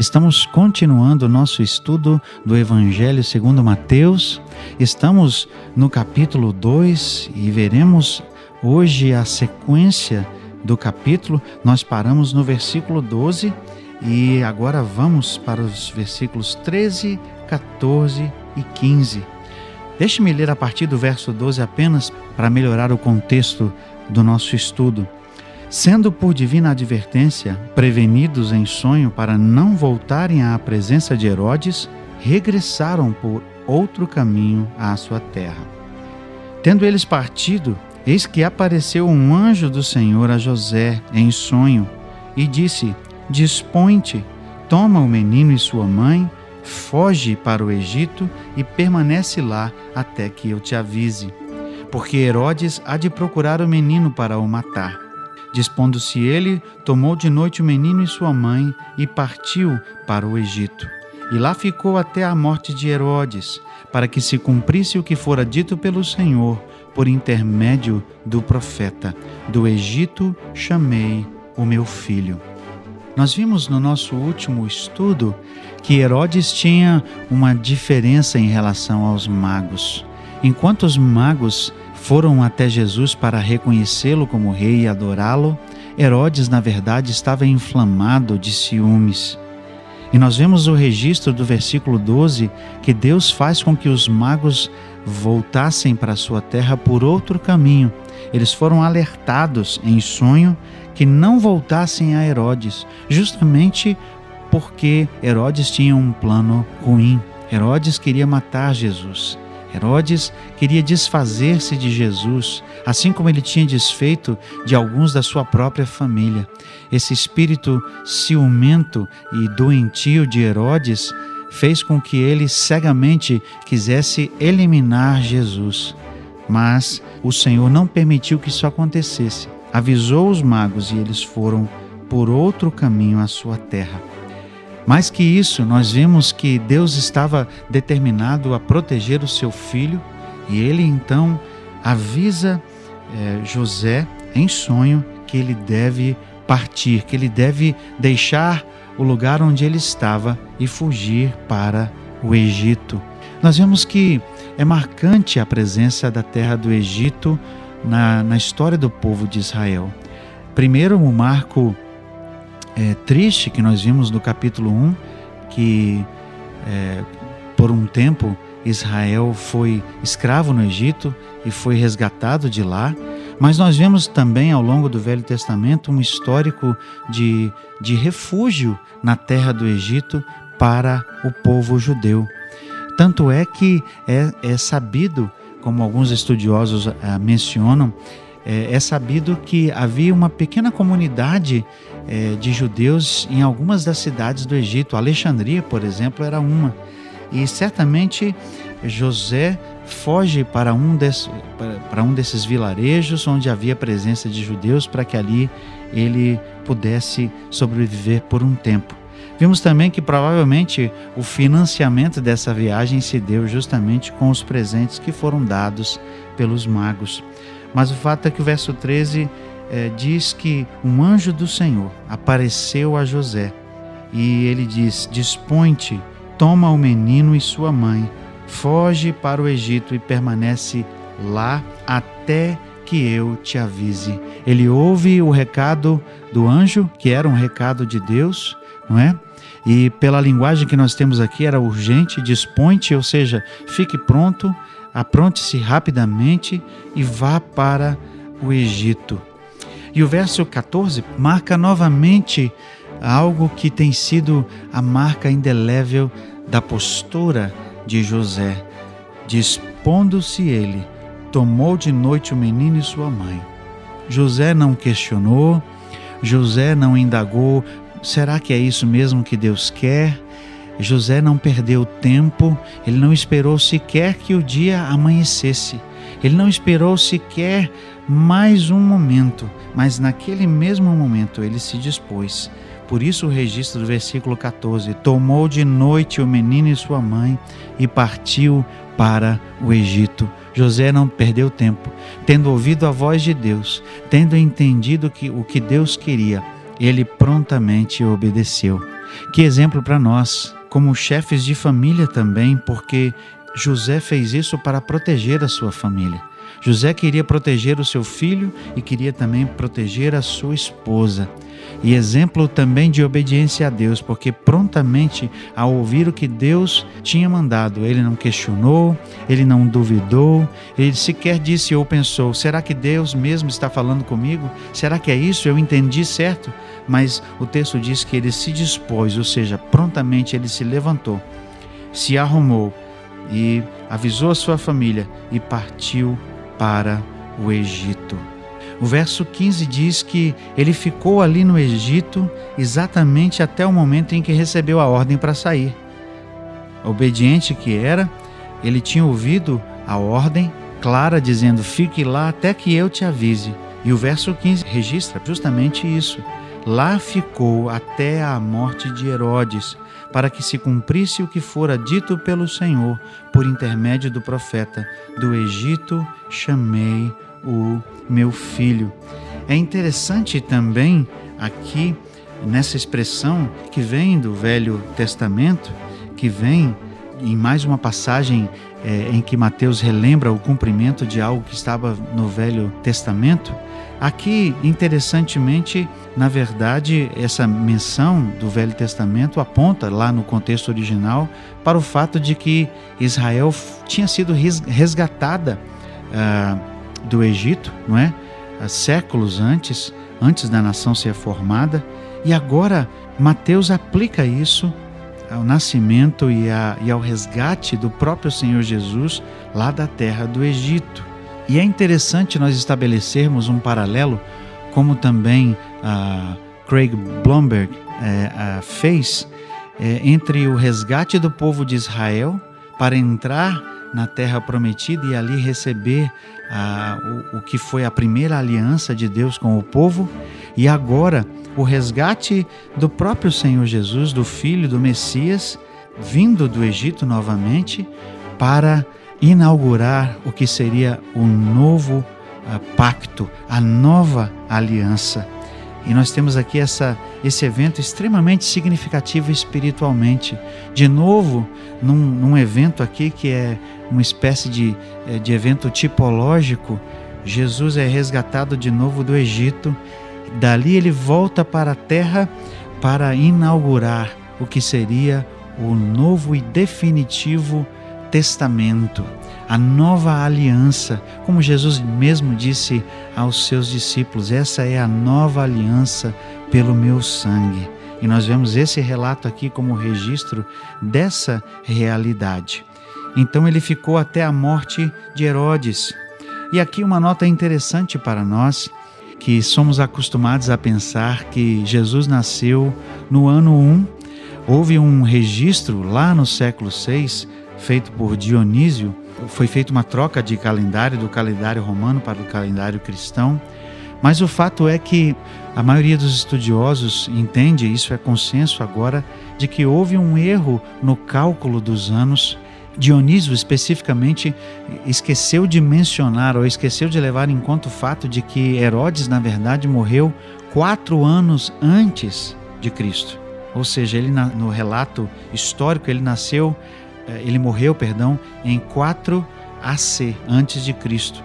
Estamos continuando o nosso estudo do Evangelho segundo Mateus. Estamos no capítulo 2 e veremos hoje a sequência do capítulo. Nós paramos no versículo 12 e agora vamos para os versículos 13, 14 e 15. Deixe-me ler a partir do verso 12 apenas para melhorar o contexto do nosso estudo sendo por divina advertência prevenidos em sonho para não voltarem à presença de Herodes, regressaram por outro caminho à sua terra. Tendo eles partido, eis que apareceu um anjo do Senhor a José em sonho e disse: Dispõe-te, toma o menino e sua mãe, foge para o Egito e permanece lá até que eu te avise. Porque Herodes há de procurar o menino para o matar. Dispondo-se ele, tomou de noite o menino e sua mãe e partiu para o Egito. E lá ficou até a morte de Herodes, para que se cumprisse o que fora dito pelo Senhor por intermédio do profeta: Do Egito chamei o meu filho. Nós vimos no nosso último estudo que Herodes tinha uma diferença em relação aos magos. Enquanto os magos foram até Jesus para reconhecê-lo como rei e adorá-lo, Herodes, na verdade, estava inflamado de ciúmes. E nós vemos o registro do versículo 12 que Deus faz com que os magos voltassem para sua terra por outro caminho. Eles foram alertados em sonho que não voltassem a Herodes, justamente porque Herodes tinha um plano ruim. Herodes queria matar Jesus. Herodes queria desfazer-se de Jesus, assim como ele tinha desfeito de alguns da sua própria família. Esse espírito ciumento e doentio de Herodes fez com que ele cegamente quisesse eliminar Jesus. Mas o Senhor não permitiu que isso acontecesse. Avisou os magos e eles foram por outro caminho à sua terra. Mais que isso, nós vimos que Deus estava determinado a proteger o seu filho e ele então avisa é, José em sonho que ele deve partir, que ele deve deixar o lugar onde ele estava e fugir para o Egito. Nós vemos que é marcante a presença da terra do Egito na, na história do povo de Israel. Primeiro, o marco é, triste que nós vimos no capítulo 1, que é, por um tempo Israel foi escravo no Egito e foi resgatado de lá, mas nós vemos também ao longo do Velho Testamento um histórico de, de refúgio na terra do Egito para o povo judeu. Tanto é que é, é sabido, como alguns estudiosos ah, mencionam, é, é sabido que havia uma pequena comunidade é, de judeus em algumas das cidades do Egito. Alexandria, por exemplo, era uma. E certamente José foge para um, desse, para um desses vilarejos onde havia presença de judeus para que ali ele pudesse sobreviver por um tempo. Vimos também que provavelmente o financiamento dessa viagem se deu justamente com os presentes que foram dados pelos magos. Mas o fato é que o verso 13 é, diz que um anjo do Senhor apareceu a José e ele diz: Dispõe-te, toma o menino e sua mãe, foge para o Egito e permanece lá até que eu te avise. Ele ouve o recado do anjo, que era um recado de Deus, não é? E pela linguagem que nós temos aqui era urgente, dispõe-te, ou seja, fique pronto, apronte-se rapidamente e vá para o Egito. E o verso 14 marca novamente algo que tem sido a marca indelével da postura de José. Dispondo-se ele, tomou de noite o menino e sua mãe. José não questionou, José não indagou: será que é isso mesmo que Deus quer? José não perdeu tempo, ele não esperou sequer que o dia amanhecesse. Ele não esperou sequer mais um momento, mas naquele mesmo momento ele se dispôs. Por isso o registro do versículo 14: Tomou de noite o menino e sua mãe e partiu para o Egito. José não perdeu tempo, tendo ouvido a voz de Deus, tendo entendido que, o que Deus queria, ele prontamente obedeceu. Que exemplo para nós, como chefes de família também, porque José fez isso para proteger a sua família. José queria proteger o seu filho e queria também proteger a sua esposa. E exemplo também de obediência a Deus, porque prontamente, ao ouvir o que Deus tinha mandado, ele não questionou, ele não duvidou, ele sequer disse ou pensou: será que Deus mesmo está falando comigo? Será que é isso? Eu entendi certo? Mas o texto diz que ele se dispôs, ou seja, prontamente ele se levantou, se arrumou e avisou a sua família e partiu para o Egito. O verso 15 diz que ele ficou ali no Egito exatamente até o momento em que recebeu a ordem para sair. Obediente que era, ele tinha ouvido a ordem clara dizendo: Fique lá até que eu te avise. E o verso 15 registra justamente isso. Lá ficou até a morte de Herodes, para que se cumprisse o que fora dito pelo Senhor por intermédio do profeta: Do Egito chamei o meu filho. É interessante também aqui nessa expressão que vem do Velho Testamento, que vem em mais uma passagem é, em que Mateus relembra o cumprimento de algo que estava no Velho Testamento. Aqui, interessantemente, na verdade, essa menção do Velho Testamento aponta lá no contexto original para o fato de que Israel tinha sido resgatada uh, do Egito, não é? Uh, séculos antes, antes da nação ser formada, e agora Mateus aplica isso ao nascimento e, a, e ao resgate do próprio Senhor Jesus lá da terra do Egito. E é interessante nós estabelecermos um paralelo, como também uh, Craig Blomberg uh, fez, uh, entre o resgate do povo de Israel para entrar na terra prometida e ali receber o, o que foi a primeira aliança de Deus com o povo, e agora o resgate do próprio Senhor Jesus, do Filho do Messias, vindo do Egito novamente para inaugurar o que seria o novo uh, pacto, a nova aliança. E nós temos aqui essa, esse evento extremamente significativo espiritualmente. De novo, num, num evento aqui que é uma espécie de, eh, de evento tipológico, Jesus é resgatado de novo do Egito. Dali ele volta para a terra para inaugurar o que seria o novo e definitivo testamento, a nova aliança, como Jesus mesmo disse aos seus discípulos: essa é a nova aliança pelo meu sangue. E nós vemos esse relato aqui como registro dessa realidade. Então ele ficou até a morte de Herodes. E aqui uma nota interessante para nós, que somos acostumados a pensar que Jesus nasceu no ano 1. Houve um registro lá no século 6 feito por Dionísio, foi feita uma troca de calendário do calendário romano para o calendário cristão. Mas o fato é que a maioria dos estudiosos entende, isso é consenso agora, de que houve um erro no cálculo dos anos. Dionísio especificamente esqueceu de mencionar ou esqueceu de levar em conta o fato de que Herodes, na verdade, morreu quatro anos antes de Cristo. Ou seja, ele no relato histórico ele nasceu é, ele morreu, perdão, em 4 AC antes de Cristo.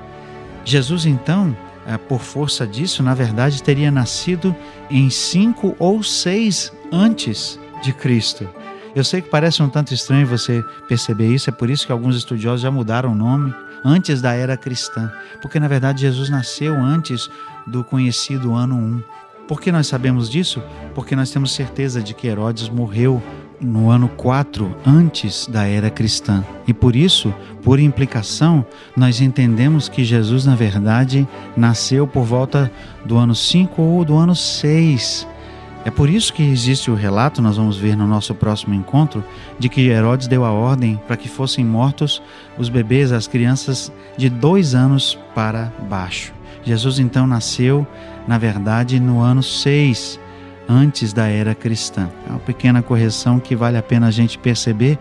Jesus então, é, por força disso, na verdade teria nascido em 5 ou 6 antes de Cristo. Eu sei que parece um tanto estranho você perceber isso, é por isso que alguns estudiosos já mudaram o nome antes da era cristã, porque na verdade Jesus nasceu antes do conhecido ano 1. Por que nós sabemos disso? Porque nós temos certeza de que Herodes morreu no ano 4 antes da era cristã. E por isso, por implicação, nós entendemos que Jesus, na verdade, nasceu por volta do ano 5 ou do ano 6 É por isso que existe o relato, nós vamos ver no nosso próximo encontro, de que Herodes deu a ordem para que fossem mortos os bebês, as crianças de dois anos para baixo. Jesus então nasceu, na verdade, no ano 6, antes da era cristã. É uma pequena correção que vale a pena a gente perceber,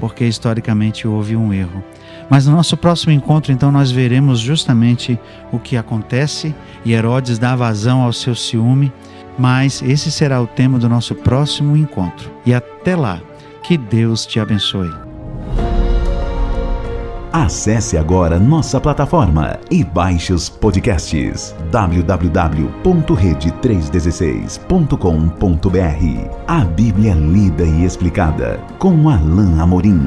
porque historicamente houve um erro. Mas no nosso próximo encontro, então, nós veremos justamente o que acontece e Herodes dá vazão ao seu ciúme mas esse será o tema do nosso próximo encontro. E até lá, que Deus te abençoe. Acesse agora nossa plataforma e baixe os podcasts www.rede316.com.br. A Bíblia lida e explicada com Alain Amorim.